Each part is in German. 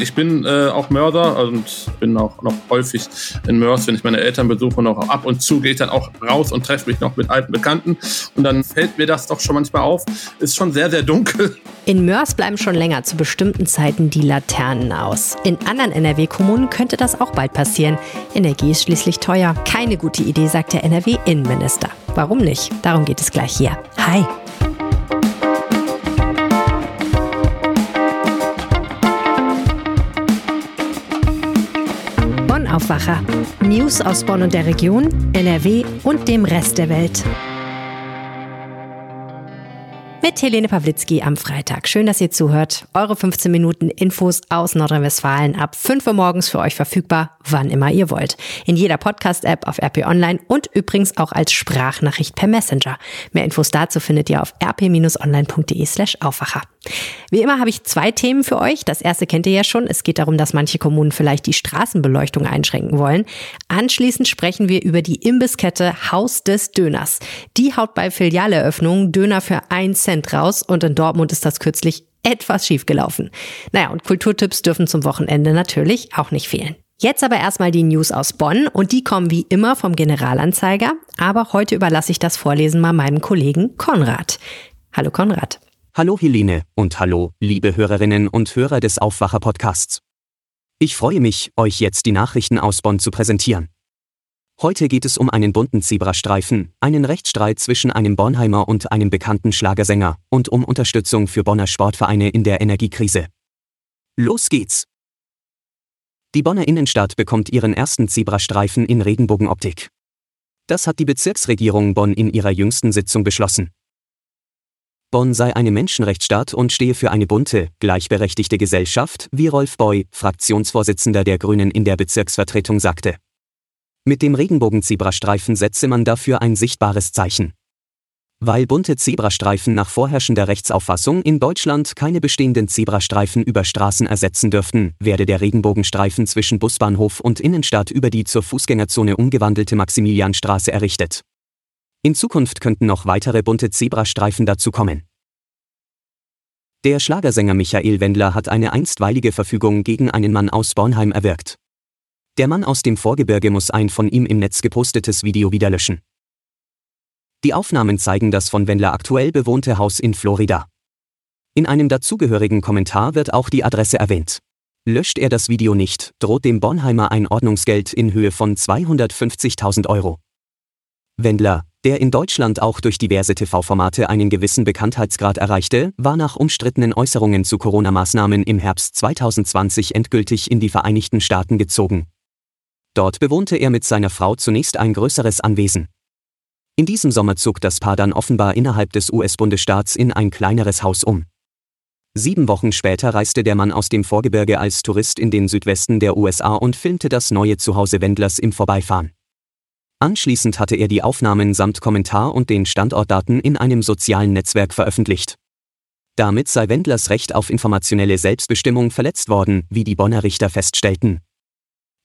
Ich bin äh, auch Mörder und bin auch noch häufig in Mörs, wenn ich meine Eltern besuche, noch ab und zu gehe ich dann auch raus und treffe mich noch mit alten Bekannten. Und dann fällt mir das doch schon manchmal auf. Ist schon sehr, sehr dunkel. In Mörs bleiben schon länger zu bestimmten Zeiten die Laternen aus. In anderen NRW-Kommunen könnte das auch bald passieren. Energie ist schließlich teuer. Keine gute Idee, sagt der NRW-Innenminister. Warum nicht? Darum geht es gleich hier. Hi. Aufwacher. News aus Bonn und der Region, NRW und dem Rest der Welt. Mit Helene Pawlitzki am Freitag. Schön, dass ihr zuhört. Eure 15 Minuten Infos aus Nordrhein-Westfalen ab 5 Uhr morgens für euch verfügbar, wann immer ihr wollt. In jeder Podcast-App auf RP Online und übrigens auch als Sprachnachricht per Messenger. Mehr Infos dazu findet ihr auf rp-online.de slash Aufwacher. Wie immer habe ich zwei Themen für euch. Das erste kennt ihr ja schon. Es geht darum, dass manche Kommunen vielleicht die Straßenbeleuchtung einschränken wollen. Anschließend sprechen wir über die Imbisskette Haus des Döners. Die haut bei Filialeröffnungen Döner für ein Cent raus und in Dortmund ist das kürzlich etwas schiefgelaufen. Naja, und Kulturtipps dürfen zum Wochenende natürlich auch nicht fehlen. Jetzt aber erstmal die News aus Bonn und die kommen wie immer vom Generalanzeiger, aber heute überlasse ich das Vorlesen mal meinem Kollegen Konrad. Hallo Konrad. Hallo Helene und hallo, liebe Hörerinnen und Hörer des Aufwacher-Podcasts. Ich freue mich, euch jetzt die Nachrichten aus Bonn zu präsentieren. Heute geht es um einen bunten Zebrastreifen, einen Rechtsstreit zwischen einem Bornheimer und einem bekannten Schlagersänger und um Unterstützung für Bonner Sportvereine in der Energiekrise. Los geht's! Die Bonner Innenstadt bekommt ihren ersten Zebrastreifen in Regenbogenoptik. Das hat die Bezirksregierung Bonn in ihrer jüngsten Sitzung beschlossen. Bonn sei eine Menschenrechtsstadt und stehe für eine bunte, gleichberechtigte Gesellschaft, wie Rolf Boy, Fraktionsvorsitzender der Grünen in der Bezirksvertretung sagte. Mit dem Regenbogen-Zebrastreifen setze man dafür ein sichtbares Zeichen. Weil bunte Zebrastreifen nach vorherrschender Rechtsauffassung in Deutschland keine bestehenden Zebrastreifen über Straßen ersetzen dürften, werde der Regenbogenstreifen zwischen Busbahnhof und Innenstadt über die zur Fußgängerzone umgewandelte Maximilianstraße errichtet. In Zukunft könnten noch weitere bunte Zebrastreifen dazukommen. Der Schlagersänger Michael Wendler hat eine einstweilige Verfügung gegen einen Mann aus Bornheim erwirkt. Der Mann aus dem Vorgebirge muss ein von ihm im Netz gepostetes Video wieder löschen. Die Aufnahmen zeigen das von Wendler aktuell bewohnte Haus in Florida. In einem dazugehörigen Kommentar wird auch die Adresse erwähnt. Löscht er das Video nicht, droht dem Bornheimer ein Ordnungsgeld in Höhe von 250.000 Euro. Wendler, der in Deutschland auch durch diverse TV-Formate einen gewissen Bekanntheitsgrad erreichte, war nach umstrittenen Äußerungen zu Corona-Maßnahmen im Herbst 2020 endgültig in die Vereinigten Staaten gezogen. Dort bewohnte er mit seiner Frau zunächst ein größeres Anwesen. In diesem Sommer zog das Paar dann offenbar innerhalb des US-Bundesstaats in ein kleineres Haus um. Sieben Wochen später reiste der Mann aus dem Vorgebirge als Tourist in den Südwesten der USA und filmte das neue Zuhause Wendlers im Vorbeifahren. Anschließend hatte er die Aufnahmen samt Kommentar und den Standortdaten in einem sozialen Netzwerk veröffentlicht. Damit sei Wendlers Recht auf informationelle Selbstbestimmung verletzt worden, wie die Bonner Richter feststellten.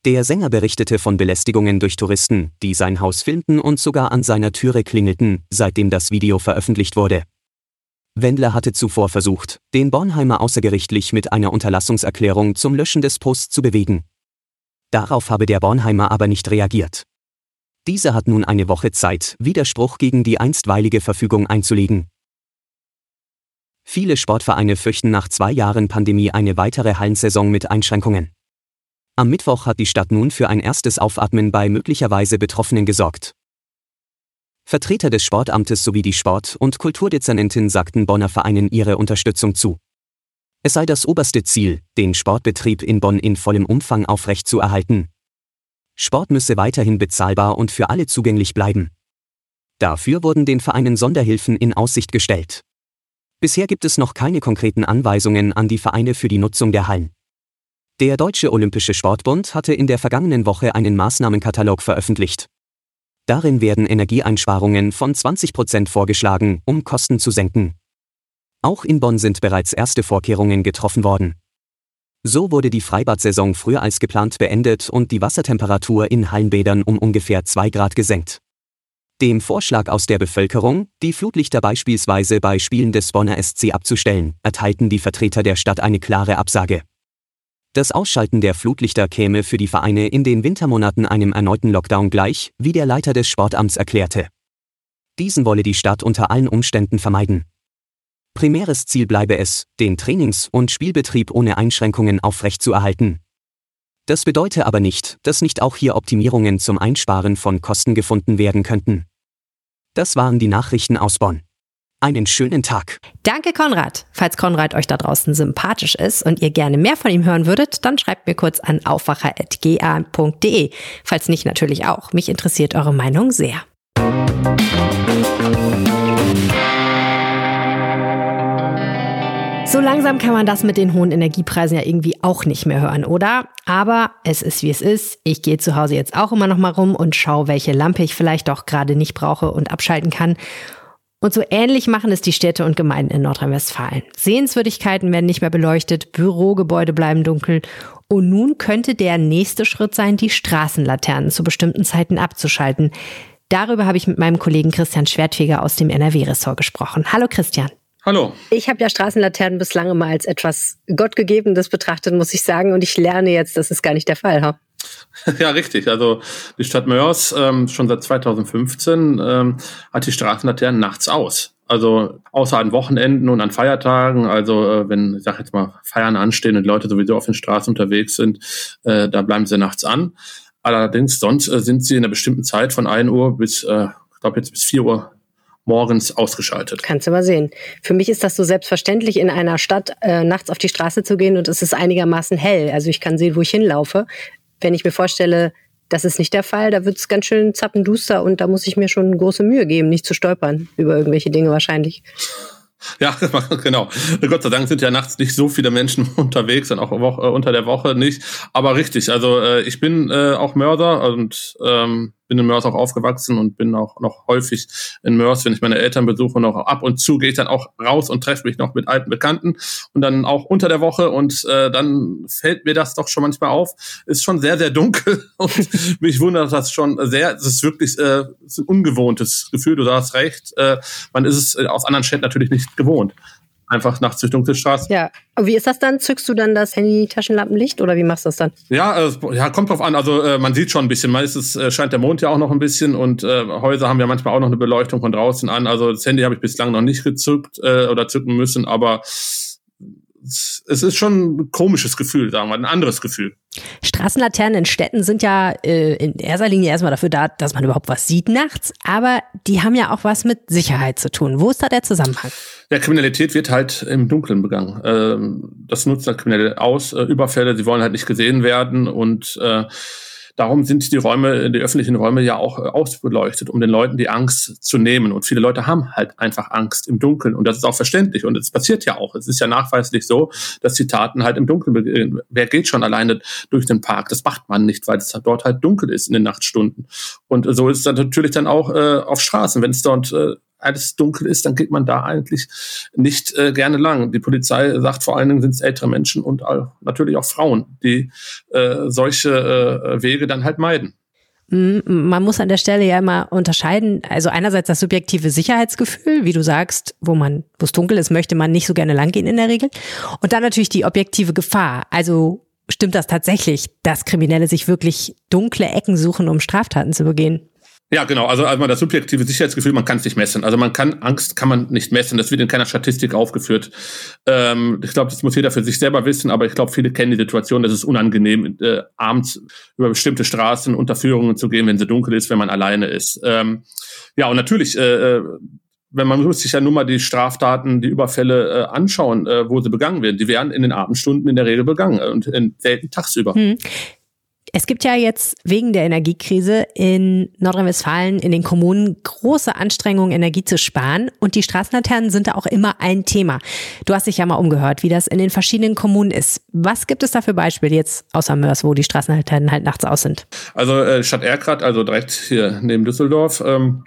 Der Sänger berichtete von Belästigungen durch Touristen, die sein Haus filmten und sogar an seiner Türe klingelten, seitdem das Video veröffentlicht wurde. Wendler hatte zuvor versucht, den Bornheimer außergerichtlich mit einer Unterlassungserklärung zum Löschen des Posts zu bewegen. Darauf habe der Bornheimer aber nicht reagiert. Dieser hat nun eine Woche Zeit, Widerspruch gegen die einstweilige Verfügung einzulegen. Viele Sportvereine fürchten nach zwei Jahren Pandemie eine weitere Hallensaison mit Einschränkungen. Am Mittwoch hat die Stadt nun für ein erstes Aufatmen bei möglicherweise Betroffenen gesorgt. Vertreter des Sportamtes sowie die Sport- und Kulturdezernentin sagten Bonner Vereinen ihre Unterstützung zu. Es sei das oberste Ziel, den Sportbetrieb in Bonn in vollem Umfang aufrechtzuerhalten, Sport müsse weiterhin bezahlbar und für alle zugänglich bleiben. Dafür wurden den Vereinen Sonderhilfen in Aussicht gestellt. Bisher gibt es noch keine konkreten Anweisungen an die Vereine für die Nutzung der Hallen. Der Deutsche Olympische Sportbund hatte in der vergangenen Woche einen Maßnahmenkatalog veröffentlicht. Darin werden Energieeinsparungen von 20 Prozent vorgeschlagen, um Kosten zu senken. Auch in Bonn sind bereits erste Vorkehrungen getroffen worden. So wurde die Freibadsaison früher als geplant beendet und die Wassertemperatur in Hallenbädern um ungefähr 2 Grad gesenkt. Dem Vorschlag aus der Bevölkerung, die Flutlichter beispielsweise bei Spielen des Bonner SC abzustellen, erteilten die Vertreter der Stadt eine klare Absage. Das Ausschalten der Flutlichter käme für die Vereine in den Wintermonaten einem erneuten Lockdown gleich, wie der Leiter des Sportamts erklärte. Diesen wolle die Stadt unter allen Umständen vermeiden. Primäres Ziel bleibe es, den Trainings- und Spielbetrieb ohne Einschränkungen aufrechtzuerhalten. Das bedeutet aber nicht, dass nicht auch hier Optimierungen zum Einsparen von Kosten gefunden werden könnten. Das waren die Nachrichten aus Bonn. Einen schönen Tag. Danke, Konrad. Falls Konrad euch da draußen sympathisch ist und ihr gerne mehr von ihm hören würdet, dann schreibt mir kurz an aufwacher.ga.de. Falls nicht, natürlich auch. Mich interessiert eure Meinung sehr. Langsam kann man das mit den hohen Energiepreisen ja irgendwie auch nicht mehr hören, oder? Aber es ist wie es ist. Ich gehe zu Hause jetzt auch immer noch mal rum und schaue, welche Lampe ich vielleicht doch gerade nicht brauche und abschalten kann. Und so ähnlich machen es die Städte und Gemeinden in Nordrhein-Westfalen. Sehenswürdigkeiten werden nicht mehr beleuchtet, Bürogebäude bleiben dunkel. Und nun könnte der nächste Schritt sein, die Straßenlaternen zu bestimmten Zeiten abzuschalten. Darüber habe ich mit meinem Kollegen Christian Schwertfeger aus dem NRW-Ressort gesprochen. Hallo Christian. Hallo. Ich habe ja Straßenlaternen bislang immer als etwas Gottgegebenes betrachtet, muss ich sagen. Und ich lerne jetzt, das ist gar nicht der Fall. Ha? Ja, richtig. Also die Stadt Mörs ähm, schon seit 2015 ähm, hat die Straßenlaternen nachts aus. Also außer an Wochenenden und an Feiertagen, also äh, wenn, ich sag jetzt mal, Feiern anstehen und Leute sowieso auf den Straßen unterwegs sind, äh, da bleiben sie nachts an. Allerdings sonst äh, sind sie in einer bestimmten Zeit von 1 Uhr bis, äh, ich glaube jetzt bis 4 Uhr morgens ausgeschaltet. Kannst du mal sehen. Für mich ist das so selbstverständlich, in einer Stadt äh, nachts auf die Straße zu gehen und es ist einigermaßen hell. Also ich kann sehen, wo ich hinlaufe. Wenn ich mir vorstelle, das ist nicht der Fall, da wird es ganz schön zappenduster und da muss ich mir schon große Mühe geben, nicht zu stolpern über irgendwelche Dinge wahrscheinlich. Ja, genau. Gott sei Dank sind ja nachts nicht so viele Menschen unterwegs und auch äh, unter der Woche nicht. Aber richtig, also äh, ich bin äh, auch Mörder und ähm, bin in Mörs auch aufgewachsen und bin auch noch häufig in Mörs, wenn ich meine Eltern besuche, noch ab und zu gehe ich dann auch raus und treffe mich noch mit alten Bekannten und dann auch unter der Woche und äh, dann fällt mir das doch schon manchmal auf. Ist schon sehr, sehr dunkel und mich wundert das schon sehr. Es ist wirklich äh, ist ein ungewohntes Gefühl, du hast recht. Äh, man ist es aus anderen Städten natürlich nicht gewohnt einfach nachts durch dunkle Straßen. Ja. Und wie ist das dann? Zückst du dann das Handy-Taschenlampenlicht oder wie machst du das dann? Ja, äh, ja, kommt drauf an. Also äh, man sieht schon ein bisschen. Meistens äh, scheint der Mond ja auch noch ein bisschen und äh, Häuser haben ja manchmal auch noch eine Beleuchtung von draußen an. Also das Handy habe ich bislang noch nicht gezückt äh, oder zücken müssen, aber es ist schon ein komisches Gefühl, sagen wir, ein anderes Gefühl. Straßenlaternen in Städten sind ja äh, in erster Linie erstmal dafür da, dass man überhaupt was sieht nachts, aber die haben ja auch was mit Sicherheit zu tun. Wo ist da der Zusammenhang? Ja, Kriminalität wird halt im Dunkeln begangen. Ähm, das nutzt halt Kriminelle aus, äh, Überfälle, sie wollen halt nicht gesehen werden und äh, Darum sind die Räume, die öffentlichen Räume ja auch äh, ausbeleuchtet, um den Leuten die Angst zu nehmen. Und viele Leute haben halt einfach Angst im Dunkeln. Und das ist auch verständlich. Und es passiert ja auch. Es ist ja nachweislich so, dass die Taten halt im Dunkeln beginnen. Wer geht schon alleine durch den Park? Das macht man nicht, weil es dort halt dunkel ist in den Nachtstunden. Und so ist es dann natürlich dann auch äh, auf Straßen. Wenn es dort äh, alles dunkel ist, dann geht man da eigentlich nicht äh, gerne lang. Die Polizei sagt vor allen Dingen sind es ältere Menschen und auch, natürlich auch Frauen, die äh, solche äh, Wege dann halt meiden. Man muss an der Stelle ja immer unterscheiden. Also einerseits das subjektive Sicherheitsgefühl, wie du sagst, wo man, wo es dunkel ist, möchte man nicht so gerne langgehen in der Regel. Und dann natürlich die objektive Gefahr. Also stimmt das tatsächlich, dass Kriminelle sich wirklich dunkle Ecken suchen, um Straftaten zu begehen? Ja, genau. Also einmal das subjektive Sicherheitsgefühl, man kann es nicht messen. Also man kann Angst kann man nicht messen. Das wird in keiner Statistik aufgeführt. Ähm, ich glaube, das muss jeder für sich selber wissen. Aber ich glaube, viele kennen die Situation, dass es unangenehm äh, abends über bestimmte Straßen unter Führungen zu gehen, wenn sie dunkel ist, wenn man alleine ist. Ähm, ja, und natürlich. Äh, äh wenn man muss sich ja nur mal die Straftaten, die Überfälle äh, anschauen, äh, wo sie begangen werden. Die werden in den Abendstunden in der Regel begangen und in, selten tagsüber. Hm. Es gibt ja jetzt wegen der Energiekrise in Nordrhein-Westfalen in den Kommunen große Anstrengungen, Energie zu sparen. Und die Straßenlaternen sind da auch immer ein Thema. Du hast dich ja mal umgehört, wie das in den verschiedenen Kommunen ist. Was gibt es da für Beispiele jetzt außer Mörs, wo die Straßenlaternen halt nachts aus sind? Also äh, Stadt Erkrath, also direkt hier neben Düsseldorf, ähm,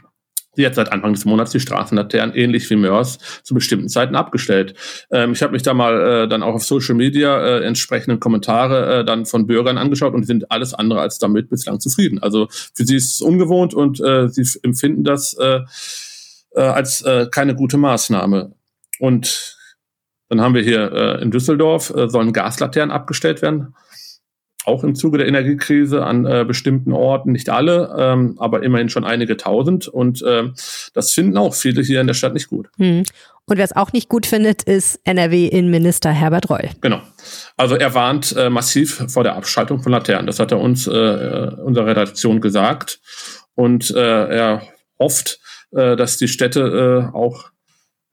die hat seit Anfang des Monats die Straßenlaternen ähnlich wie Mörs zu bestimmten Zeiten abgestellt. Ähm, ich habe mich da mal äh, dann auch auf Social Media äh, entsprechende Kommentare äh, dann von Bürgern angeschaut und sind alles andere als damit bislang zufrieden. Also für sie ist es ungewohnt und äh, sie empfinden das äh, äh, als äh, keine gute Maßnahme. Und Dann haben wir hier äh, in Düsseldorf, äh, sollen Gaslaternen abgestellt werden. Auch im Zuge der Energiekrise an äh, bestimmten Orten, nicht alle, ähm, aber immerhin schon einige tausend. Und ähm, das finden auch viele hier in der Stadt nicht gut. Hm. Und wer es auch nicht gut findet, ist NRW-Innenminister Herbert Reul. Genau. Also er warnt äh, massiv vor der Abschaltung von Laternen. Das hat er uns, äh, unserer Redaktion gesagt. Und äh, er hofft, äh, dass die Städte äh, auch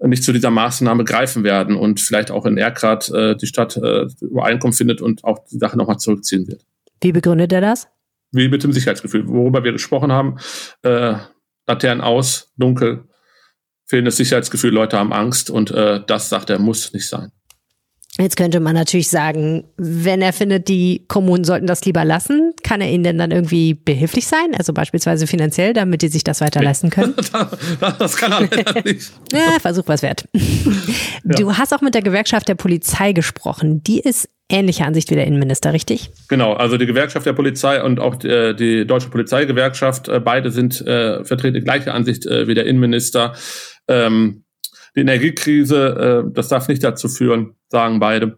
nicht zu dieser Maßnahme greifen werden und vielleicht auch in Erkrath äh, die Stadt äh, Übereinkunft findet und auch die Sache nochmal zurückziehen wird. Wie begründet er das? Wie mit dem Sicherheitsgefühl, worüber wir gesprochen haben. Äh, Laternen aus, dunkel, fehlendes Sicherheitsgefühl, Leute haben Angst und äh, das, sagt er, muss nicht sein. Jetzt könnte man natürlich sagen, wenn er findet, die Kommunen sollten das lieber lassen, kann er ihnen denn dann irgendwie behilflich sein? Also beispielsweise finanziell, damit die sich das weiter leisten können? das kann er leider nicht. ja, Versuch was wert. Du ja. hast auch mit der Gewerkschaft der Polizei gesprochen. Die ist ähnlicher Ansicht wie der Innenminister, richtig? Genau, also die Gewerkschaft der Polizei und auch die, äh, die Deutsche Polizeigewerkschaft, äh, beide sind äh, vertreten gleiche Ansicht äh, wie der Innenminister. Ähm, die Energiekrise, äh, das darf nicht dazu führen, sagen beide,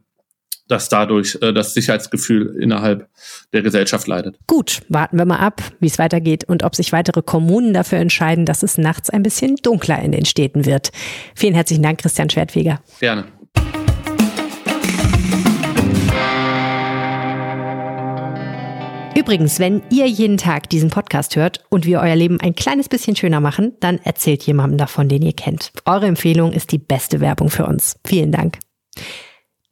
dass dadurch äh, das Sicherheitsgefühl innerhalb der Gesellschaft leidet. Gut, warten wir mal ab, wie es weitergeht und ob sich weitere Kommunen dafür entscheiden, dass es nachts ein bisschen dunkler in den Städten wird. Vielen herzlichen Dank, Christian Schwertfeger. Gerne. Übrigens, wenn ihr jeden Tag diesen Podcast hört und wir euer Leben ein kleines bisschen schöner machen, dann erzählt jemandem davon, den ihr kennt. Eure Empfehlung ist die beste Werbung für uns. Vielen Dank.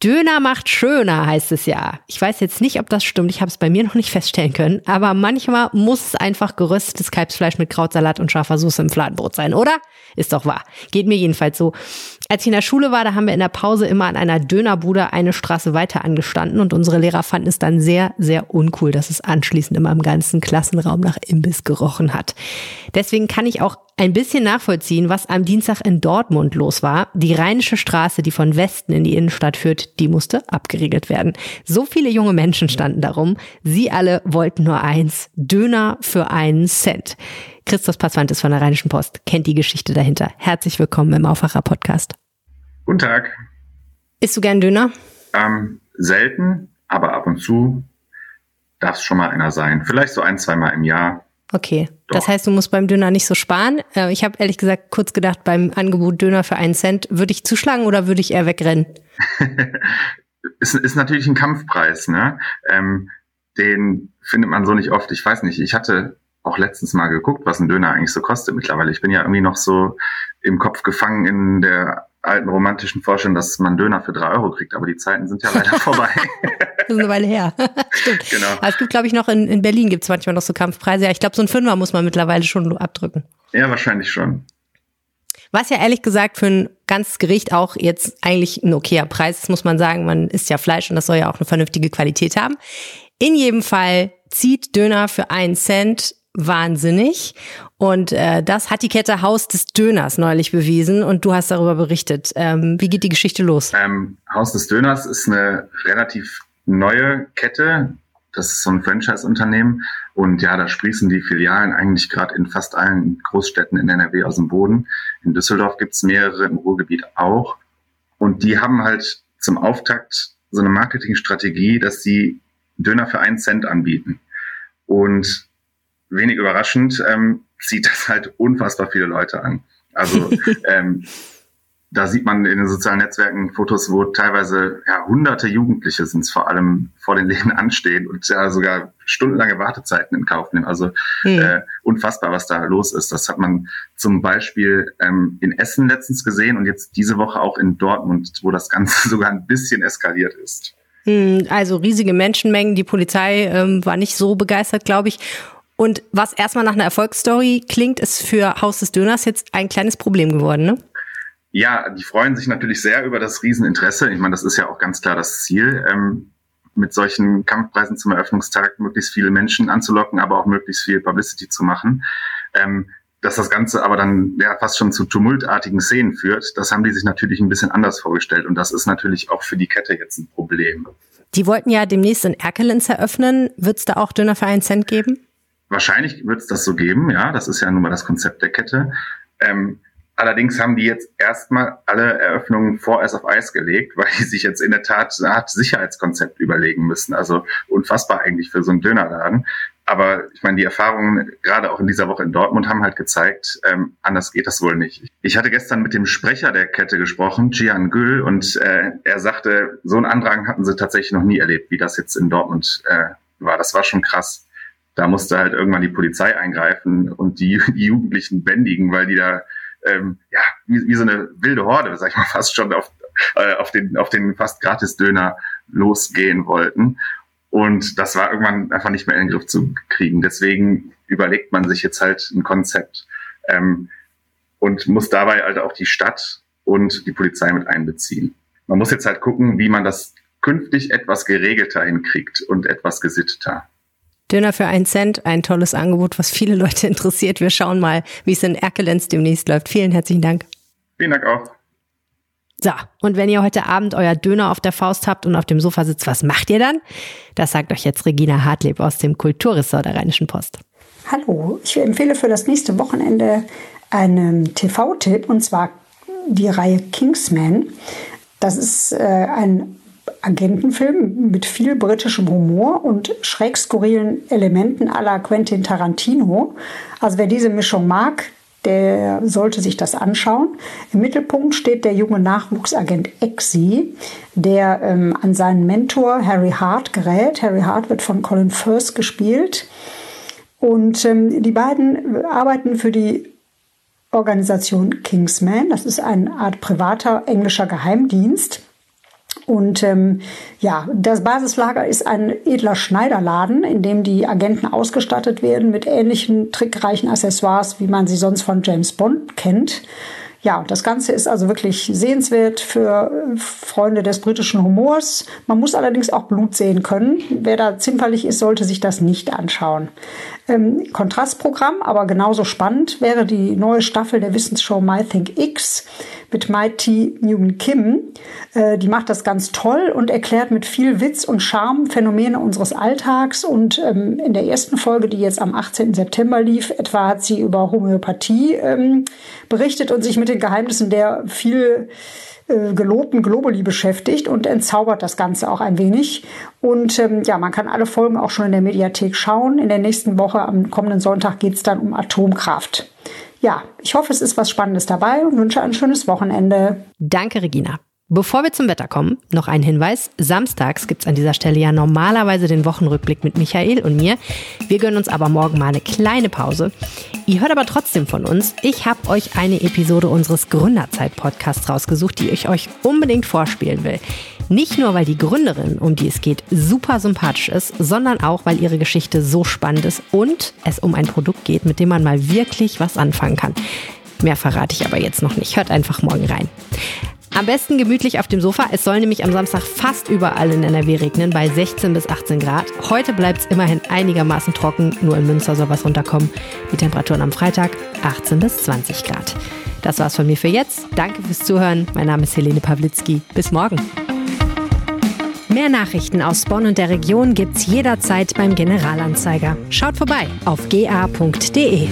Döner macht schöner, heißt es ja. Ich weiß jetzt nicht, ob das stimmt. Ich habe es bei mir noch nicht feststellen können. Aber manchmal muss es einfach geröstetes Kalbsfleisch mit Krautsalat und scharfer Soße im Fladenbrot sein, oder? Ist doch wahr. Geht mir jedenfalls so. Als ich in der Schule war, da haben wir in der Pause immer an einer Dönerbude eine Straße weiter angestanden und unsere Lehrer fanden es dann sehr, sehr uncool, dass es anschließend immer im ganzen Klassenraum nach Imbiss gerochen hat. Deswegen kann ich auch ein bisschen nachvollziehen, was am Dienstag in Dortmund los war. Die Rheinische Straße, die von Westen in die Innenstadt führt, die musste abgeriegelt werden. So viele junge Menschen standen darum. Sie alle wollten nur eins. Döner für einen Cent. Christoph Passwantes von der Rheinischen Post kennt die Geschichte dahinter. Herzlich willkommen im Aufwacher Podcast. Guten Tag. Isst du gern Döner? Ähm, selten, aber ab und zu darf es schon mal einer sein. Vielleicht so ein, zwei Mal im Jahr. Okay, Doch. das heißt, du musst beim Döner nicht so sparen. Äh, ich habe ehrlich gesagt kurz gedacht, beim Angebot Döner für einen Cent, würde ich zuschlagen oder würde ich eher wegrennen? ist, ist natürlich ein Kampfpreis, ne? Ähm, den findet man so nicht oft. Ich weiß nicht, ich hatte auch letztens mal geguckt, was ein Döner eigentlich so kostet mittlerweile. Ich bin ja irgendwie noch so im Kopf gefangen in der alten romantischen Vorstellung, dass man Döner für drei Euro kriegt, aber die Zeiten sind ja leider vorbei. das ist eine Weile her. Stimmt. Genau. Aber es gibt, glaube ich, noch in, in Berlin gibt es manchmal noch so Kampfpreise. Ja, ich glaube, so ein Fünfer muss man mittlerweile schon abdrücken. Ja, wahrscheinlich schon. Was ja ehrlich gesagt für ein ganzes Gericht auch jetzt eigentlich ein okayer Preis ist, muss man sagen. Man isst ja Fleisch und das soll ja auch eine vernünftige Qualität haben. In jedem Fall zieht Döner für einen Cent wahnsinnig. Und äh, das hat die Kette Haus des Döners neulich bewiesen und du hast darüber berichtet. Ähm, wie geht die Geschichte los? Ähm, Haus des Döners ist eine relativ neue Kette. Das ist so ein Franchise-Unternehmen. Und ja, da sprießen die Filialen eigentlich gerade in fast allen Großstädten in NRW aus dem Boden. In Düsseldorf gibt's mehrere, im Ruhrgebiet auch. Und die haben halt zum Auftakt so eine Marketingstrategie, dass sie Döner für einen Cent anbieten. Und wenig überraschend, ähm, zieht das halt unfassbar viele Leute an. Also ähm, da sieht man in den sozialen Netzwerken Fotos, wo teilweise ja, hunderte Jugendliche sind vor allem vor den Läden anstehen und ja sogar stundenlange Wartezeiten in Kauf nehmen. Also mhm. äh, unfassbar, was da los ist. Das hat man zum Beispiel ähm, in Essen letztens gesehen und jetzt diese Woche auch in Dortmund, wo das Ganze sogar ein bisschen eskaliert ist. Hm, also riesige Menschenmengen. Die Polizei ähm, war nicht so begeistert, glaube ich. Und was erstmal nach einer Erfolgsstory klingt, ist für Haus des Döners jetzt ein kleines Problem geworden, ne? Ja, die freuen sich natürlich sehr über das Rieseninteresse. Ich meine, das ist ja auch ganz klar das Ziel, ähm, mit solchen Kampfpreisen zum Eröffnungstag möglichst viele Menschen anzulocken, aber auch möglichst viel Publicity zu machen. Ähm, dass das Ganze aber dann ja fast schon zu tumultartigen Szenen führt, das haben die sich natürlich ein bisschen anders vorgestellt. Und das ist natürlich auch für die Kette jetzt ein Problem. Die wollten ja demnächst in Erkelenz eröffnen. Wird es da auch Döner für einen Cent geben? Wahrscheinlich wird es das so geben, ja. Das ist ja nun mal das Konzept der Kette. Ähm, Allerdings haben die jetzt erstmal alle Eröffnungen vorerst auf Eis gelegt, weil die sich jetzt in der Tat eine Art Sicherheitskonzept überlegen müssen. Also unfassbar eigentlich für so einen Dönerladen. Aber ich meine, die Erfahrungen gerade auch in dieser Woche in Dortmund haben halt gezeigt, ähm, anders geht das wohl nicht. Ich hatte gestern mit dem Sprecher der Kette gesprochen, Gian Gül, und äh, er sagte, so einen Andrang hatten sie tatsächlich noch nie erlebt, wie das jetzt in Dortmund äh, war. Das war schon krass. Da musste halt irgendwann die Polizei eingreifen und die, die Jugendlichen bändigen, weil die da ähm, ja, wie, wie so eine wilde Horde, sag ich mal, fast schon auf, äh, auf, den, auf den fast Gratis-Döner losgehen wollten. Und das war irgendwann einfach nicht mehr in den Griff zu kriegen. Deswegen überlegt man sich jetzt halt ein Konzept ähm, und muss dabei halt auch die Stadt und die Polizei mit einbeziehen. Man muss jetzt halt gucken, wie man das künftig etwas geregelter hinkriegt und etwas gesitteter. Döner für einen Cent, ein tolles Angebot, was viele Leute interessiert. Wir schauen mal, wie es in Erkelenz demnächst läuft. Vielen herzlichen Dank. Vielen Dank auch. So, und wenn ihr heute Abend euer Döner auf der Faust habt und auf dem Sofa sitzt, was macht ihr dann? Das sagt euch jetzt Regina Hartleb aus dem Kulturressort der Rheinischen Post. Hallo, ich empfehle für das nächste Wochenende einen TV-Tipp und zwar die Reihe Kingsman. Das ist äh, ein Agentenfilm mit viel britischem Humor und schräg skurrilen Elementen à la Quentin Tarantino. Also wer diese Mischung mag, der sollte sich das anschauen. Im Mittelpunkt steht der junge Nachwuchsagent Exi, der ähm, an seinen Mentor Harry Hart gerät. Harry Hart wird von Colin Firth gespielt. Und ähm, die beiden arbeiten für die Organisation Kingsman. Das ist eine Art privater englischer Geheimdienst. Und ähm, ja, das Basislager ist ein edler Schneiderladen, in dem die Agenten ausgestattet werden mit ähnlichen trickreichen Accessoires, wie man sie sonst von James Bond kennt. Ja, das Ganze ist also wirklich sehenswert für Freunde des britischen Humors. Man muss allerdings auch Blut sehen können. Wer da zimperlich ist, sollte sich das nicht anschauen. Ähm, Kontrastprogramm, aber genauso spannend wäre die neue Staffel der Wissensshow My Think X mit Mighty Newman Kim. Äh, die macht das ganz toll und erklärt mit viel Witz und Charme Phänomene unseres Alltags. Und ähm, in der ersten Folge, die jetzt am 18. September lief, etwa hat sie über Homöopathie ähm, berichtet und sich mit den Geheimnissen der viel äh, gelobten Globuli beschäftigt und entzaubert das Ganze auch ein wenig. Und ähm, ja, man kann alle Folgen auch schon in der Mediathek schauen. In der nächsten Woche, am kommenden Sonntag, geht es dann um Atomkraft. Ja, ich hoffe, es ist was Spannendes dabei und wünsche ein schönes Wochenende. Danke, Regina. Bevor wir zum Wetter kommen, noch ein Hinweis. Samstags gibt es an dieser Stelle ja normalerweise den Wochenrückblick mit Michael und mir. Wir gönnen uns aber morgen mal eine kleine Pause. Ihr hört aber trotzdem von uns. Ich habe euch eine Episode unseres Gründerzeit-Podcasts rausgesucht, die ich euch unbedingt vorspielen will. Nicht nur, weil die Gründerin, um die es geht, super sympathisch ist, sondern auch, weil ihre Geschichte so spannend ist und es um ein Produkt geht, mit dem man mal wirklich was anfangen kann. Mehr verrate ich aber jetzt noch nicht. Hört einfach morgen rein. Am besten gemütlich auf dem Sofa. Es soll nämlich am Samstag fast überall in NRW regnen, bei 16 bis 18 Grad. Heute bleibt es immerhin einigermaßen trocken, nur in Münster soll was runterkommen. Die Temperaturen am Freitag 18 bis 20 Grad. Das war's von mir für jetzt. Danke fürs Zuhören. Mein Name ist Helene Pawlitzki. Bis morgen. Mehr Nachrichten aus Bonn und der Region gibt's jederzeit beim Generalanzeiger. Schaut vorbei auf ga.de.